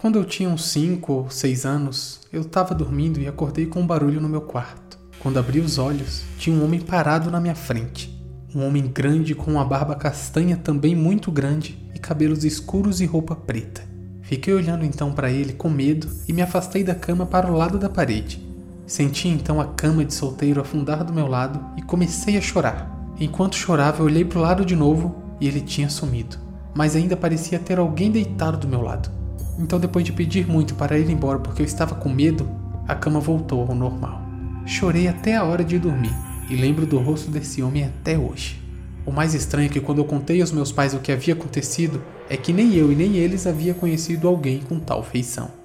Quando eu tinha uns 5 ou 6 anos, eu estava dormindo e acordei com um barulho no meu quarto. Quando abri os olhos, tinha um homem parado na minha frente. Um homem grande com uma barba castanha também muito grande e cabelos escuros e roupa preta. Fiquei olhando então para ele com medo e me afastei da cama para o lado da parede. Senti então a cama de solteiro afundar do meu lado e comecei a chorar. Enquanto chorava, eu olhei para o lado de novo e ele tinha sumido, mas ainda parecia ter alguém deitado do meu lado. Então, depois de pedir muito para ir embora porque eu estava com medo, a cama voltou ao normal. Chorei até a hora de dormir e lembro do rosto desse homem até hoje. O mais estranho é que quando eu contei aos meus pais o que havia acontecido, é que nem eu e nem eles havia conhecido alguém com tal feição.